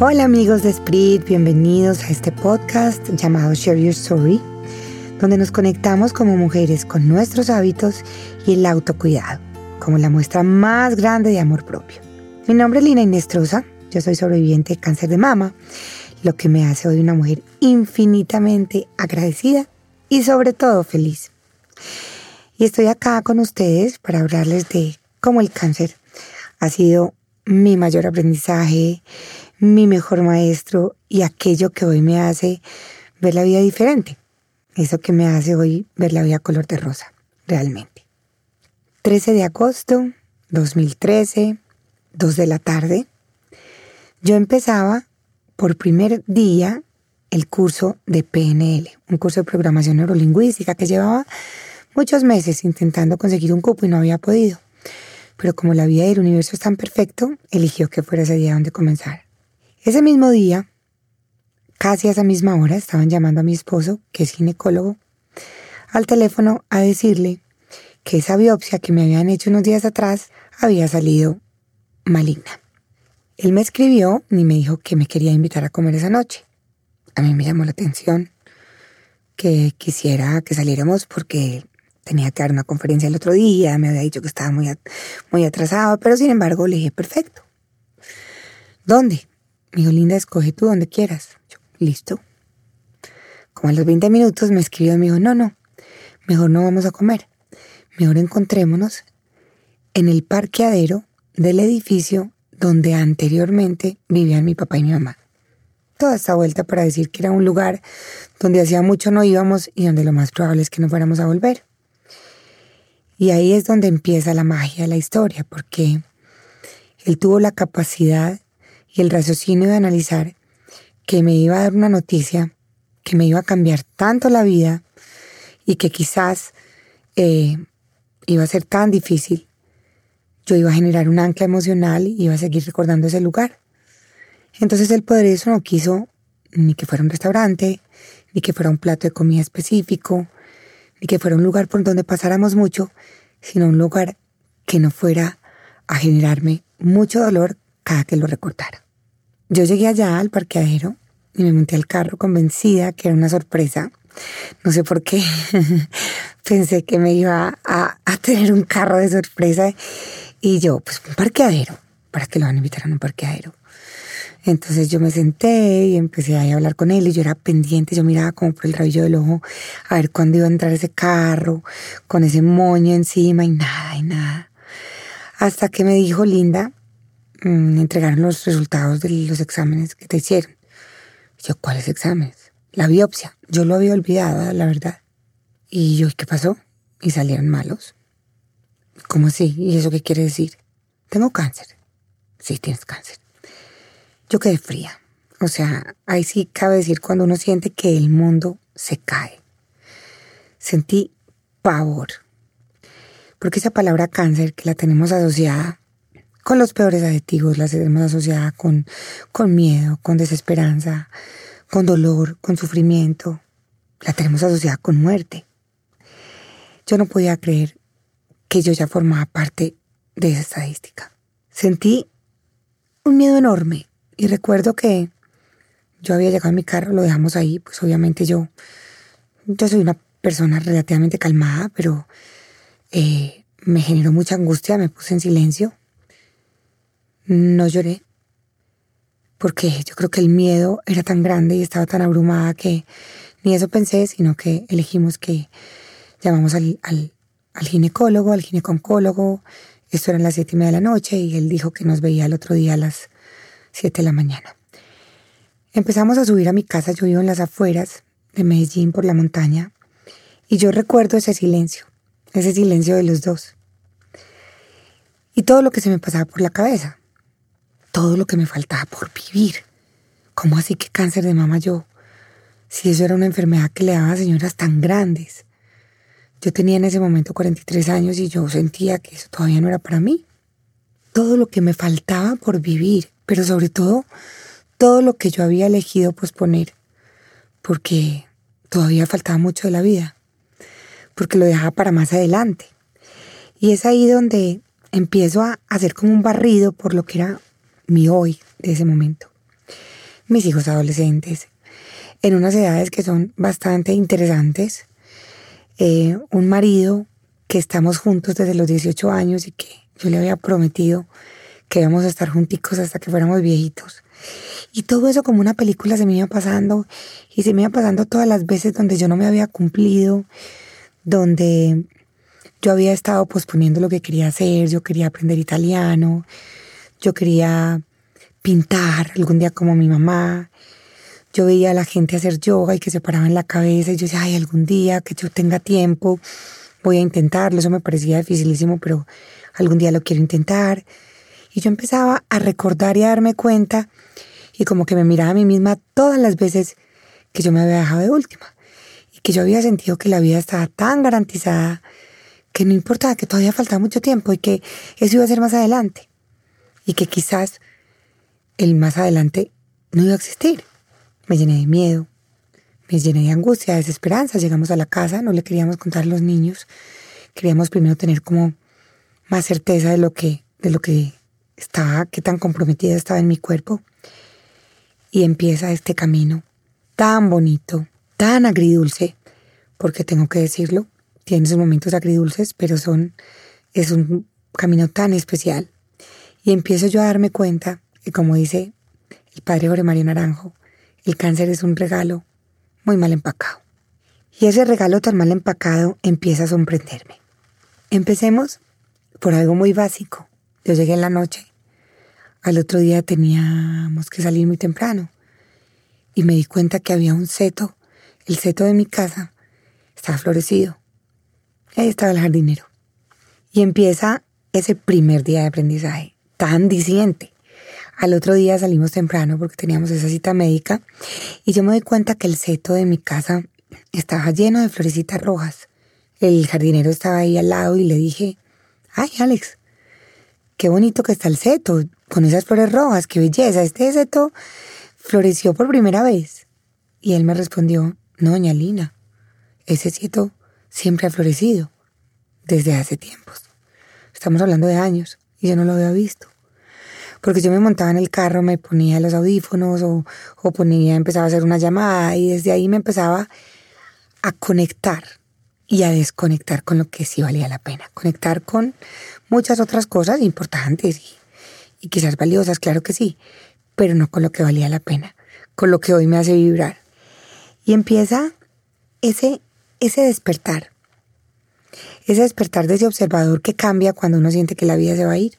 Hola amigos de Spirit, bienvenidos a este podcast llamado Share Your Story, donde nos conectamos como mujeres con nuestros hábitos y el autocuidado, como la muestra más grande de amor propio. Mi nombre es Lina Inestrosa, yo soy sobreviviente de cáncer de mama, lo que me hace hoy una mujer infinitamente agradecida y sobre todo feliz. Y estoy acá con ustedes para hablarles de cómo el cáncer ha sido mi mayor aprendizaje, mi mejor maestro y aquello que hoy me hace ver la vida diferente. Eso que me hace hoy ver la vida color de rosa, realmente. 13 de agosto 2013, 2 de la tarde. Yo empezaba por primer día el curso de PNL, un curso de programación neurolingüística que llevaba muchos meses intentando conseguir un cupo y no había podido. Pero como la vida del universo es tan perfecto, eligió que fuera ese día donde comenzar. Ese mismo día, casi a esa misma hora, estaban llamando a mi esposo, que es ginecólogo, al teléfono a decirle que esa biopsia que me habían hecho unos días atrás había salido maligna. Él me escribió y me dijo que me quería invitar a comer esa noche. A mí me llamó la atención que quisiera que saliéramos porque tenía que dar una conferencia el otro día, me había dicho que estaba muy, muy atrasado, pero sin embargo le dije, perfecto. ¿Dónde? Me dijo, Linda, escoge tú donde quieras. Yo, listo. Como a los 20 minutos me escribió y me dijo, no, no, mejor no vamos a comer. Mejor encontrémonos en el parqueadero del edificio donde anteriormente vivían mi papá y mi mamá. Toda esta vuelta para decir que era un lugar donde hacía mucho no íbamos y donde lo más probable es que no fuéramos a volver. Y ahí es donde empieza la magia de la historia, porque él tuvo la capacidad y el raciocinio de analizar que me iba a dar una noticia que me iba a cambiar tanto la vida y que quizás eh, iba a ser tan difícil, yo iba a generar un ancla emocional y iba a seguir recordando ese lugar. Entonces el poderoso no quiso ni que fuera un restaurante, ni que fuera un plato de comida específico, ni que fuera un lugar por donde pasáramos mucho, sino un lugar que no fuera a generarme mucho dolor cada que lo recordara. Yo llegué allá al parqueadero y me monté al carro convencida que era una sorpresa. No sé por qué. Pensé que me iba a, tener un carro de sorpresa. Y yo, pues un parqueadero. ¿Para qué lo van a invitar a un parqueadero? Entonces yo me senté y empecé a hablar con él y yo era pendiente, yo miraba como por el rabillo del ojo a ver cuándo iba a entrar ese carro con ese moño encima y nada, y nada. Hasta que me dijo, Linda, entregaron los resultados de los exámenes que te hicieron. yo, ¿cuáles exámenes? La biopsia. Yo lo había olvidado, la verdad. Y yo, ¿qué pasó? Y salieron malos. ¿Cómo así? ¿Y eso qué quiere decir? Tengo cáncer. Sí, tienes cáncer. Yo quedé fría. O sea, ahí sí cabe decir cuando uno siente que el mundo se cae. Sentí pavor. Porque esa palabra cáncer que la tenemos asociada con los peores adjetivos, las tenemos asociada con, con miedo, con desesperanza, con dolor, con sufrimiento. La tenemos asociada con muerte. Yo no podía creer que yo ya formaba parte de esa estadística. Sentí un miedo enorme y recuerdo que yo había llegado a mi carro, lo dejamos ahí, pues obviamente yo, yo soy una persona relativamente calmada, pero eh, me generó mucha angustia, me puse en silencio no lloré, porque yo creo que el miedo era tan grande y estaba tan abrumada que ni eso pensé, sino que elegimos que llamamos al, ginecólogo, al gineconcólogo. Esto era las siete y media de la noche y él dijo que nos veía el otro día a las siete de la mañana. Empezamos a subir a mi casa, yo vivo en las afueras de Medellín por la montaña, y yo recuerdo ese silencio, ese silencio de los dos. Y todo lo que se me pasaba por la cabeza todo lo que me faltaba por vivir. ¿Cómo así que cáncer de mama yo? Si eso era una enfermedad que le daba a señoras tan grandes. Yo tenía en ese momento 43 años y yo sentía que eso todavía no era para mí. Todo lo que me faltaba por vivir, pero sobre todo todo lo que yo había elegido posponer, porque todavía faltaba mucho de la vida, porque lo dejaba para más adelante. Y es ahí donde empiezo a hacer como un barrido por lo que era mi hoy de ese momento. mis hijos adolescentes, en unas edades que son bastante interesantes, eh, un marido que estamos juntos desde los 18 años y que yo le había prometido que íbamos a estar junticos hasta que fuéramos viejitos. Y todo eso como una película se me iba pasando y se me iba pasando todas las veces donde yo no me había cumplido, donde yo había estado posponiendo lo que quería hacer, yo quería aprender italiano, yo quería pintar algún día como mi mamá. Yo veía a la gente hacer yoga y que se paraba en la cabeza y yo decía, ay, algún día que yo tenga tiempo, voy a intentarlo. Eso me parecía dificilísimo, pero algún día lo quiero intentar. Y yo empezaba a recordar y a darme cuenta y como que me miraba a mí misma todas las veces que yo me había dejado de última y que yo había sentido que la vida estaba tan garantizada que no importaba, que todavía faltaba mucho tiempo y que eso iba a ser más adelante y que quizás el más adelante no iba a existir. Me llené de miedo, me llené de angustia, de desesperanza. Llegamos a la casa, no le queríamos contar a los niños, queríamos primero tener como más certeza de lo que, de lo que estaba, qué tan comprometida estaba en mi cuerpo. Y empieza este camino tan bonito, tan agridulce, porque tengo que decirlo, tiene sus momentos agridulces, pero son, es un camino tan especial. Y empiezo yo a darme cuenta que, como dice el padre Jorge Mario Naranjo, el cáncer es un regalo muy mal empacado. Y ese regalo tan mal empacado empieza a sorprenderme. Empecemos por algo muy básico. Yo llegué en la noche. Al otro día teníamos que salir muy temprano. Y me di cuenta que había un seto. El seto de mi casa estaba florecido. Ahí estaba el jardinero. Y empieza ese primer día de aprendizaje, tan diciente. Al otro día salimos temprano porque teníamos esa cita médica y yo me doy cuenta que el seto de mi casa estaba lleno de florecitas rojas. El jardinero estaba ahí al lado y le dije, ay Alex, qué bonito que está el seto, con esas flores rojas, qué belleza, este seto floreció por primera vez. Y él me respondió, no, doña Lina, ese seto siempre ha florecido, desde hace tiempos. Estamos hablando de años y yo no lo había visto porque yo me montaba en el carro, me ponía los audífonos o, o ponía, empezaba a hacer una llamada y desde ahí me empezaba a conectar y a desconectar con lo que sí valía la pena. Conectar con muchas otras cosas importantes y, quizás valiosas, claro que sí, pero no con lo que valía la pena, con lo que hoy me hace vibrar. Y empieza ese, ese despertar, ese despertar de ese observador que cambia cuando uno siente que la vida se va a ir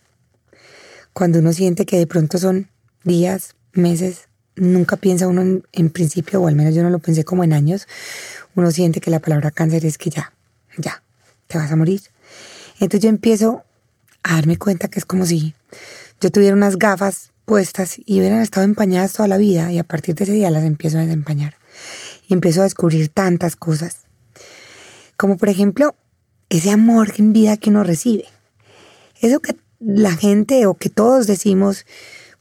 cuando uno siente que de pronto son días, meses, nunca piensa uno en, principio, o al menos yo no lo pensé como en años, uno siente que la palabra cáncer es que ya, ya, te vas a morir. Entonces yo empiezo a darme cuenta que es como si yo tuviera unas gafas puestas y hubieran estado empañadas toda la vida y a partir de ese día las empiezo a desempañar y empiezo a descubrir tantas cosas. Como por ejemplo, ese amor en vida que uno recibe. Eso que la gente o que todos decimos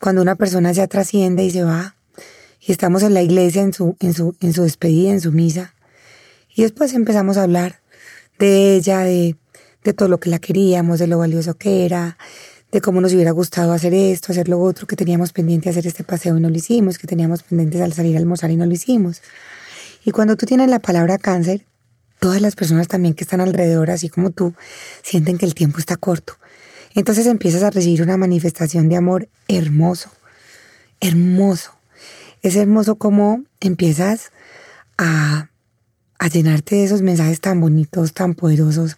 cuando una persona ya trasciende y se va y estamos en la iglesia en su, en su, en su despedida, en su misa. Y después empezamos a hablar de ella, de, de todo lo que la queríamos, de lo valioso que era, de cómo nos hubiera gustado hacer esto, hacer lo otro, que teníamos pendiente hacer este paseo y no lo hicimos, que teníamos pendientes al salir a almorzar y no lo hicimos. Y cuando tú tienes la palabra cáncer, todas las personas también que están alrededor, así como tú, sienten que el tiempo está corto entonces empiezas a recibir una manifestación de amor hermoso, hermoso. Es hermoso como empiezas a, a llenarte de esos mensajes tan bonitos, tan poderosos.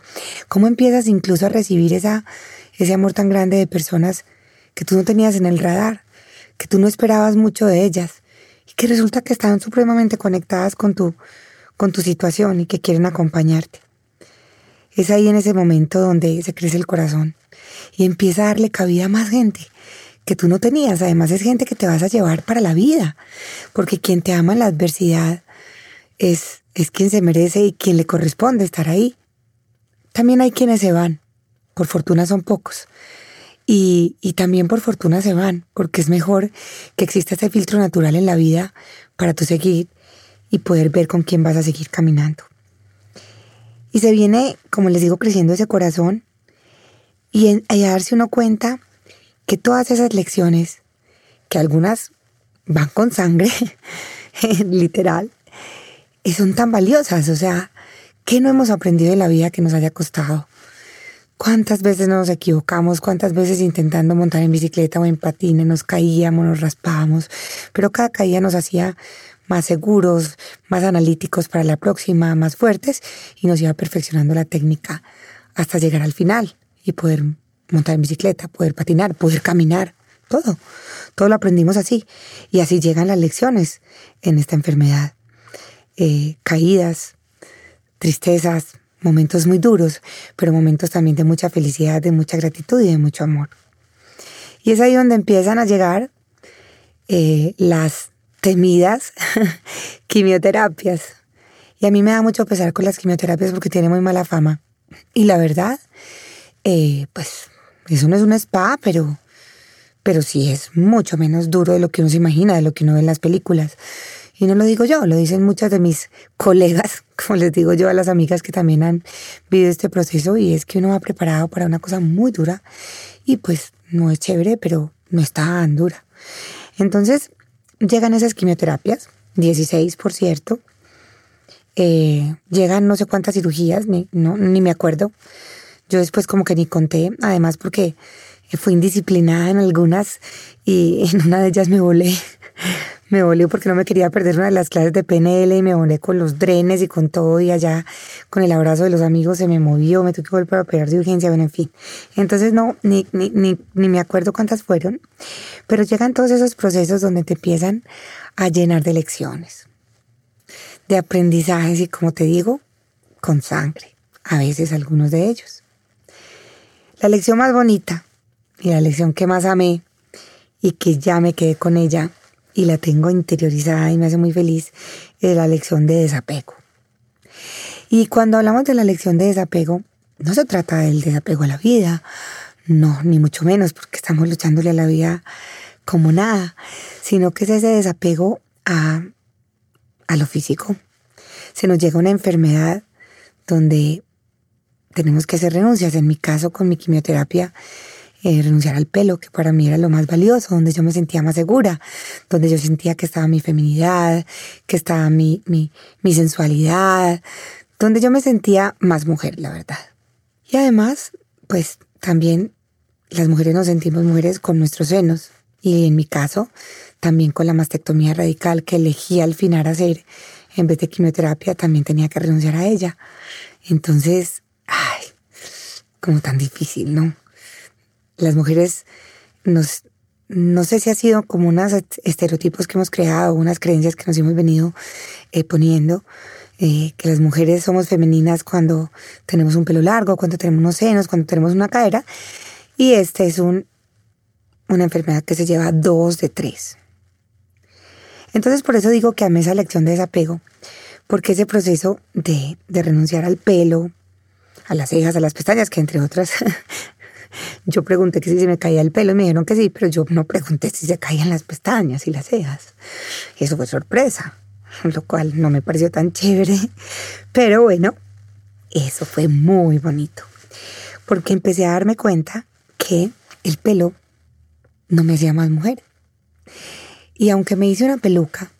Cómo empiezas incluso a recibir esa, ese amor tan grande de personas que tú no tenías en el radar, que tú no esperabas mucho de ellas y que resulta que están supremamente conectadas con tu, con tu situación y que quieren acompañarte. Es ahí en ese momento donde se crece el corazón y empieza a darle cabida a más gente que tú no tenías. Además es gente que te vas a llevar para la vida, porque quien te ama en la adversidad es, es quien se merece y quien le corresponde estar ahí. También hay quienes se van, por fortuna son pocos. Y, y también por fortuna se van, porque es mejor que exista ese filtro natural en la vida para tú seguir y poder ver con quién vas a seguir caminando. Y se viene, como les digo, creciendo ese corazón y, a darse uno cuenta que todas esas lecciones, que algunas van con sangre, literal, son tan valiosas. O sea, ¿qué no hemos aprendido de la vida que nos haya costado? ¿Cuántas veces nos equivocamos? ¿Cuántas veces intentando montar en bicicleta o en patines nos caíamos, nos raspábamos? Pero cada caída nos hacía más seguros, más analíticos para la próxima, más fuertes y nos iba perfeccionando la técnica hasta llegar al final y poder montar bicicleta, poder patinar, poder caminar, todo. Todo lo aprendimos así. Y así llegan las lecciones en esta enfermedad. Eh, caídas, tristezas, momentos muy duros, pero momentos también de mucha felicidad, de mucha gratitud y de mucho amor. Y es ahí donde empiezan a llegar eh, las temidas quimioterapias. Y a mí me da mucho pesar con las quimioterapias porque tienen muy mala fama. Y la verdad, eh, pues eso no es un spa, pero, pero sí es mucho menos duro de lo que uno se imagina, de lo que uno ve en las películas. Y no lo digo yo, lo dicen muchas de mis colegas, como les digo yo a las amigas que también han vivido este proceso, y es que uno va preparado para una cosa muy dura y pues no es chévere, pero no es tan dura. Entonces llegan esas quimioterapias, 16 por cierto, eh, llegan no sé cuántas cirugías, ni, no, ni me acuerdo. Yo después como que ni conté, además porque fui indisciplinada en algunas y en una de ellas me volé. Me volé porque no me quería perder una de las clases de PNL y me volé con los drenes y con todo y allá con el abrazo de los amigos se me movió, me tuve que volver a operar de urgencia, bueno, en fin. Entonces no, ni, ni, ni, ni me acuerdo cuántas fueron, pero llegan todos esos procesos donde te empiezan a llenar de lecciones de aprendizajes y como te digo, con sangre, a veces algunos de ellos. La lección más bonita y la lección que más amé y que ya me quedé con ella y la tengo interiorizada y me hace muy feliz es la lección de desapego. Y cuando hablamos de la lección de desapego, no se trata del desapego a la vida, no, ni mucho menos, porque estamos luchándole a la vida como nada, sino que es ese desapego a a lo físico. Se nos llega una enfermedad donde tenemos que hacer renuncias. En mi caso, con mi quimioterapia, eh, renunciar al pelo, que para mí era lo más valioso, donde yo me sentía más segura, donde yo sentía que estaba mi feminidad, que estaba mi, mi, mi sensualidad, donde yo me sentía más mujer, la verdad. Y además, pues también las mujeres nos sentimos mujeres con nuestros senos. Y en mi caso, también con la mastectomía radical que elegí al final hacer en vez de quimioterapia, también tenía que renunciar a ella. Entonces, ay, como tan difícil, ¿no? Las mujeres no sé si ha sido como unos estereotipos que hemos creado, unas creencias que nos hemos venido eh, poniendo, eh, que las mujeres somos femeninas cuando tenemos un pelo largo, cuando tenemos unos senos, cuando tenemos una cadera, y este es un, una enfermedad que se lleva dos de tres. Entonces por eso digo que amé esa lección de desapego, porque ese proceso de, de renunciar al pelo, a las cejas, a las pestañas, que entre otras, yo pregunté que si se me caía el pelo y me dijeron que sí, pero yo no pregunté si se caían las pestañas y las cejas. Eso fue sorpresa, lo cual no me pareció tan chévere, pero bueno, eso fue muy bonito, porque empecé a darme cuenta que el pelo no me hacía más mujer. Y aunque me hice una peluca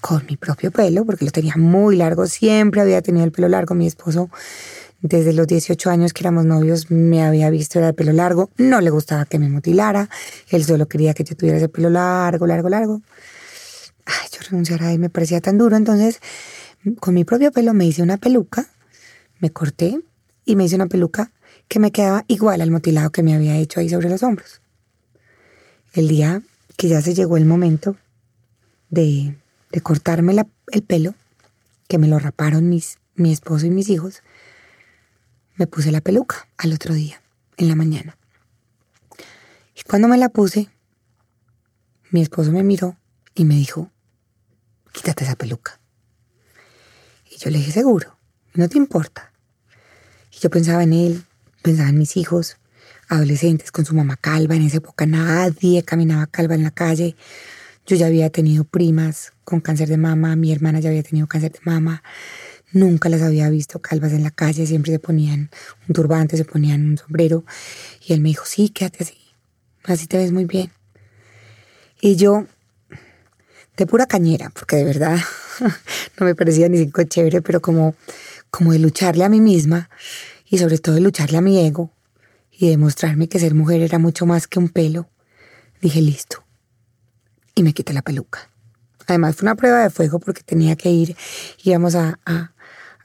con mi propio pelo, porque lo tenía muy largo, siempre había tenido el pelo largo, mi esposo desde los 18 años que éramos novios me había visto era el pelo largo, no le gustaba que me mutilara, él solo quería que yo tuviera ese pelo largo, largo, largo. Ay, yo renunciar a él me parecía tan duro, entonces con mi propio pelo me hice una peluca, me corté y me hice una peluca que me quedaba igual al mutilado que me había hecho ahí sobre los hombros. El día que ya se llegó el momento de, de cortarme el pelo, que me lo raparon mis, mi esposo y mis hijos, me puse la peluca al otro día, en la mañana. Y cuando me la puse, mi esposo me miró y me dijo, quítate esa peluca. Y yo le dije, seguro, no te importa. Y yo pensaba en él, pensaba en mis hijos, adolescentes con su mamá calva. En esa época nadie caminaba calva en la calle. Yo ya había tenido primas con cáncer de mama, mi hermana ya había tenido cáncer de mama. Nunca las había visto calvas en la calle, siempre se ponían un turbante, se ponían un sombrero. Y él me dijo, sí, quédate así, así te ves muy bien. Y yo, de pura cañera, porque de verdad no me parecía ni cinco chévere, pero como, como de lucharle a mí misma y sobre todo de lucharle a mi ego y demostrarme que ser mujer era mucho más que un pelo, dije listo. Y me quité la peluca. Además fue una prueba de fuego porque tenía que ir, íbamos a, a,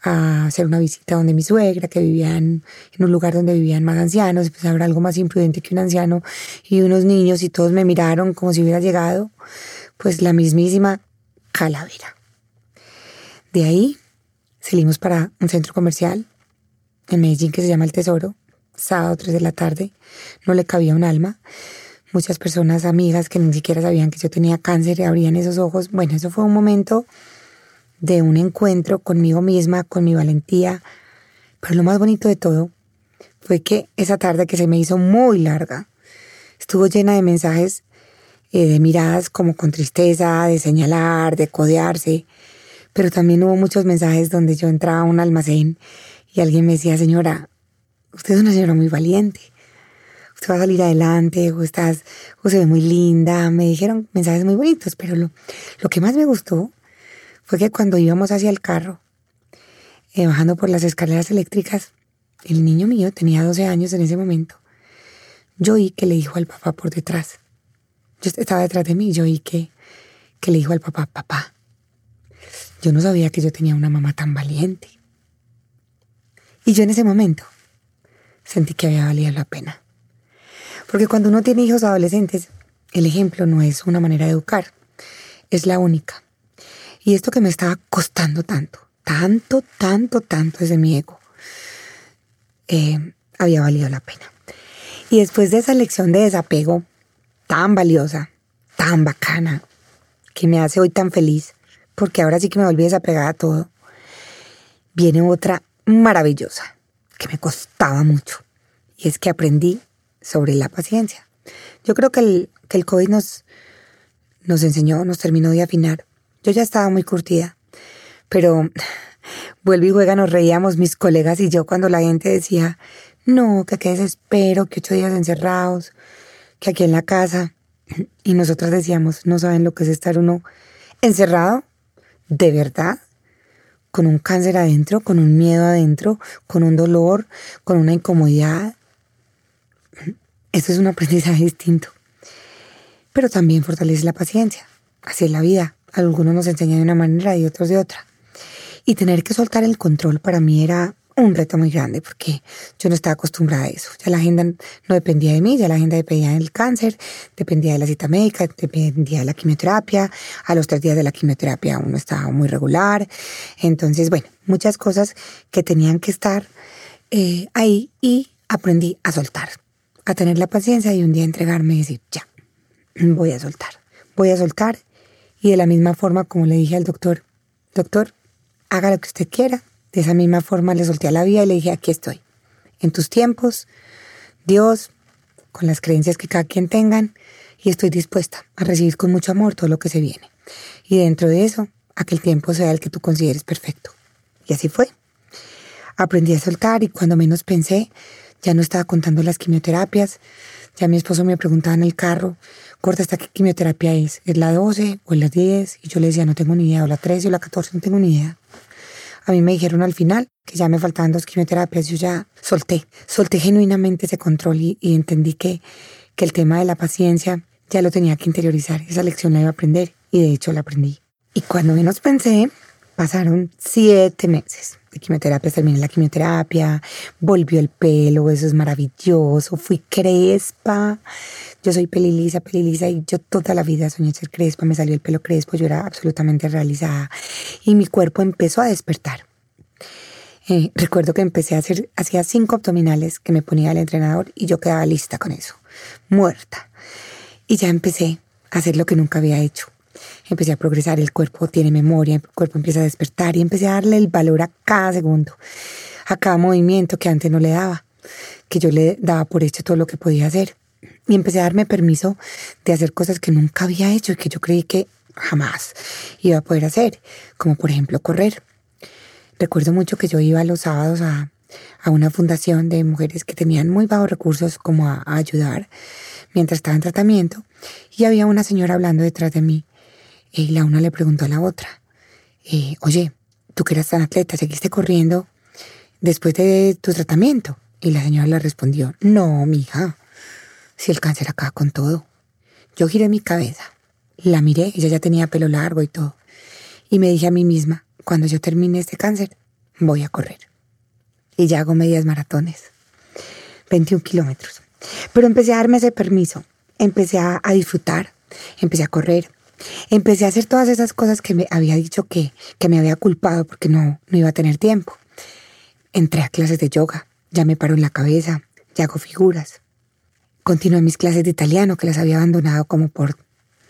hacer una visita donde mi suegra, que vivía en, un lugar donde vivían más ancianos, pues habrá algo más imprudente que un anciano y unos niños y todos me miraron como si hubiera llegado, pues la mismísima calavera. De ahí salimos para un centro comercial en Medellín que se llama El Tesoro, sábado 3 de la tarde, no le cabía un alma. Muchas personas, amigas que ni siquiera sabían que yo tenía cáncer, abrían esos ojos. Bueno, eso fue un momento de un encuentro conmigo misma, con mi valentía. Pero lo más bonito de todo fue que esa tarde que se me hizo muy larga, estuvo llena de mensajes, eh, de miradas como con tristeza, de señalar, de codearse. Pero también hubo muchos mensajes donde yo entraba a un almacén y alguien me decía, señora, usted es una señora muy valiente usted va a salir adelante, o estás, o se ve muy linda. Me dijeron mensajes muy bonitos, pero lo, lo que más me gustó fue que cuando íbamos hacia el carro, eh, bajando por las escaleras eléctricas, el niño mío tenía 12 años en ese momento. Yo oí que le dijo al papá por detrás. Yo estaba detrás de mí, yo oí que, que le dijo al papá, papá, yo no sabía que yo tenía una mamá tan valiente. Y yo en ese momento sentí que había valido la pena. Porque cuando uno tiene hijos adolescentes, el ejemplo no es una manera de educar, es la única. Y esto que me estaba costando tanto, tanto, tanto, tanto desde mi ego, eh, había valido la pena. Y después de esa lección de desapego tan valiosa, tan bacana, que me hace hoy tan feliz, porque ahora sí que me volví desapegada a todo, viene otra maravillosa, que me costaba mucho. Y es que aprendí sobre la paciencia. Yo creo que el, que el COVID nos, nos enseñó, nos terminó de afinar. Yo ya estaba muy curtida, pero vuelve y juega, nos reíamos mis colegas y yo cuando la gente decía, no, que qué desespero, que ocho días encerrados, que aquí en la casa. Y nosotros decíamos, no saben lo que es estar uno encerrado, de verdad, con un cáncer adentro, con un miedo adentro, con un dolor, con una incomodidad. Esto es un aprendizaje distinto. Pero también fortalece la paciencia. Así es la vida. Algunos nos enseñan de una manera y otros de otra. Y tener que soltar el control para mí era un reto muy grande porque yo no estaba acostumbrada a eso. Ya la agenda no dependía de mí, ya la agenda dependía del cáncer, dependía de la cita médica, dependía de la quimioterapia. A los tres días de la quimioterapia uno estaba muy regular. Entonces, bueno, muchas cosas que tenían que estar eh, ahí y aprendí a soltar a tener la paciencia y un día entregarme y decir, ya, voy a soltar, voy a soltar. Y de la misma forma como le dije al doctor, doctor, haga lo que usted quiera. De esa misma forma le solté a la vida y le dije, aquí estoy, en tus tiempos, Dios, con las creencias que cada quien tengan, y estoy dispuesta a recibir con mucho amor todo lo que se viene. Y dentro de eso, a que el tiempo sea el que tú consideres perfecto. Y así fue. Aprendí a soltar y cuando menos pensé, ya no estaba contando las quimioterapias. Ya mi esposo me preguntaba en el carro, corta, ¿esta qué quimioterapia es? ¿Es la 12 o es la 10? Y yo le decía, no tengo ni idea, o la 13 o la 14, no tengo ni idea. A mí me dijeron al final que ya me faltaban dos quimioterapias, yo ya solté, solté genuinamente ese control y, entendí que, que el tema de la paciencia ya lo tenía que interiorizar, esa lección la iba a aprender y de hecho la aprendí. Y cuando menos pensé, pasaron siete meses de quimioterapia, terminé la quimioterapia, volvió el pelo, eso es maravilloso, fui crespa, yo soy pelilisa, pelilisa y yo toda la vida soñé ser crespa, me salió el pelo crespo, yo era absolutamente realizada y mi cuerpo empezó a despertar. Eh, recuerdo que empecé a hacer, hacía cinco abdominales que me ponía el entrenador y yo quedaba lista con eso, muerta. Y ya empecé a hacer lo que nunca había hecho, empecé a progresar, el cuerpo tiene memoria, el cuerpo empieza a despertar y empecé a darle el valor a cada segundo, a cada movimiento que antes no le daba, que yo le daba por hecho todo lo que podía hacer. Y empecé a darme permiso de hacer cosas que nunca había hecho y que yo creí que jamás iba a poder hacer, como por ejemplo correr. Recuerdo mucho que yo iba los sábados a, una fundación de mujeres que tenían muy bajos recursos como a, a ayudar mientras estaba en tratamiento y había una señora hablando detrás de mí Y la una le preguntó a la otra, eh, oye, tú que eras tan atleta, ¿seguiste corriendo después de tu tratamiento? Y la señora le respondió, no, mija, si el cáncer acaba con todo. Yo giré mi cabeza, la miré, ella ya tenía pelo largo y todo, y me dije a mí misma, cuando yo termine este cáncer, voy a correr. Y ya hago medias maratones, 21 kilómetros. Pero empecé a darme ese permiso, empecé a, disfrutar, empecé a correr, empecé a hacer todas esas cosas que me había dicho que, que me había culpado porque no, no iba a tener tiempo. Entré a clases de yoga, ya me paro en la cabeza, ya hago figuras. Continué mis clases de italiano que las había abandonado como por,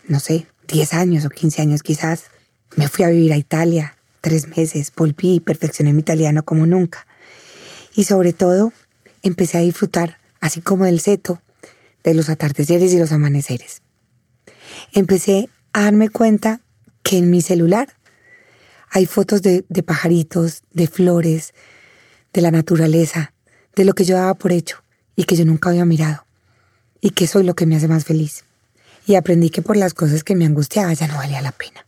no sé, 10 años o 15 años quizás. Me fui a vivir a Italia, tres meses, volví y perfeccioné mi italiano como nunca. Y sobre todo, empecé a disfrutar, así como del seto, de los atardeceres y los amaneceres. Empecé a darme cuenta que en mi celular hay fotos de, de pajaritos, de flores, de la naturaleza, de lo que yo daba por hecho y que yo nunca había mirado, y que soy lo que me hace más feliz. Y aprendí que por las cosas que me angustiaba ya no valía la pena.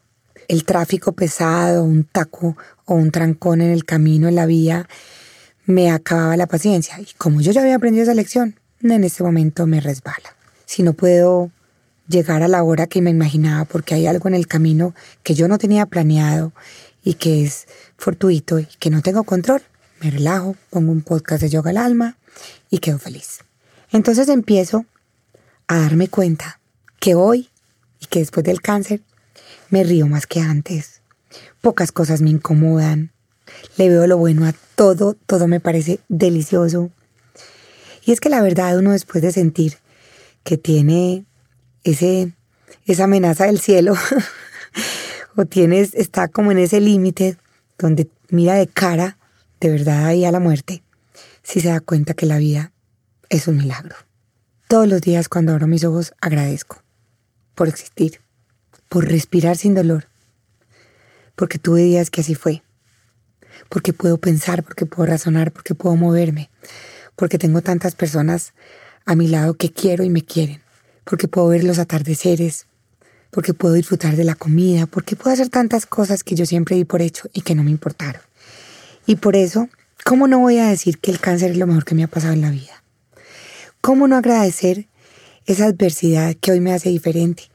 El tráfico pesado, un taco o un trancón en el camino, en la vía, me acababa la paciencia. Y como yo ya había aprendido esa lección, en este momento me resbala. Si no puedo llegar a la hora que me imaginaba porque hay algo en el camino que yo no tenía planeado y que es fortuito y que no tengo control, me relajo, pongo un podcast de yoga al alma y quedo feliz. Entonces empiezo a darme cuenta que hoy y que después del cáncer me río más que antes. Pocas cosas me incomodan. Le veo lo bueno a todo, todo me parece delicioso. Y es que la verdad uno después de sentir que tiene ese, esa amenaza del cielo, o tienes, está como en ese límite donde mira de cara de verdad ahí a la muerte, si se da cuenta que la vida es un milagro. Todos los días cuando abro mis ojos agradezco por existir, por respirar sin dolor, porque tuve días que así fue, porque puedo pensar, porque puedo razonar, porque puedo moverme, porque tengo tantas personas a mi lado que quiero y me quieren, porque puedo ver los atardeceres, porque puedo disfrutar de la comida, porque puedo hacer tantas cosas que yo siempre di por hecho y que no me importaron. Y por eso, ¿cómo no voy a decir que el cáncer es lo mejor que me ha pasado en la vida? ¿Cómo no agradecer esa adversidad que hoy me hace diferente,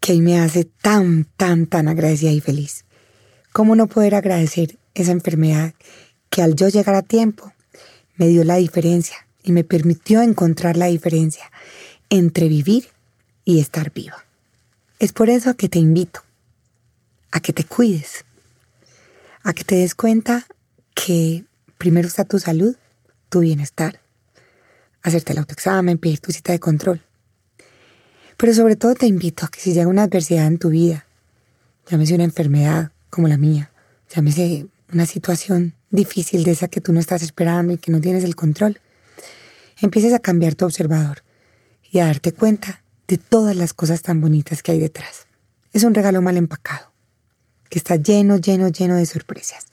que hoy me hace tan, tan, tan agradecida y feliz? ¿Cómo no poder agradecer esa enfermedad que al yo llegar a tiempo me dio la diferencia y me permitió encontrar la diferencia entre vivir y estar viva? Es por eso que te invito a que te cuides, a que te des cuenta que primero está tu salud, tu bienestar, hacerte el autoexamen, pedir tu cita de control. Pero sobre todo te invito a que si llega una adversidad en tu vida, llámese una enfermedad como la mía, llámese una situación difícil de esa que tú no estás esperando y que no tienes el control, empieces a cambiar tu observador y a darte cuenta de todas las cosas tan bonitas que hay detrás. Es un regalo mal empacado, que está lleno, lleno, lleno de sorpresas.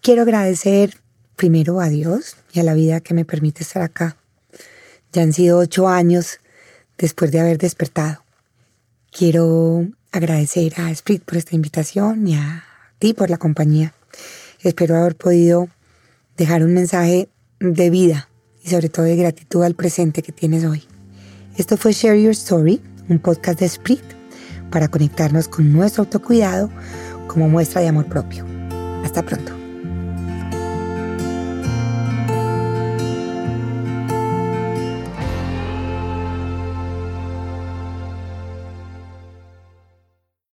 Quiero agradecer primero a Dios a la vida que me permite estar acá. Ya han sido ocho años después de haber despertado. Quiero agradecer a Sprit por esta invitación y a ti por la compañía. Espero haber podido dejar un mensaje de vida y sobre todo de gratitud al presente que tienes hoy. Esto fue Share Your Story, un podcast de Sprit para conectarnos con nuestro autocuidado como muestra de amor propio. Hasta pronto.